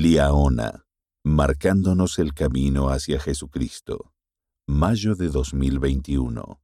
Liaona, marcándonos el camino hacia Jesucristo. Mayo de 2021.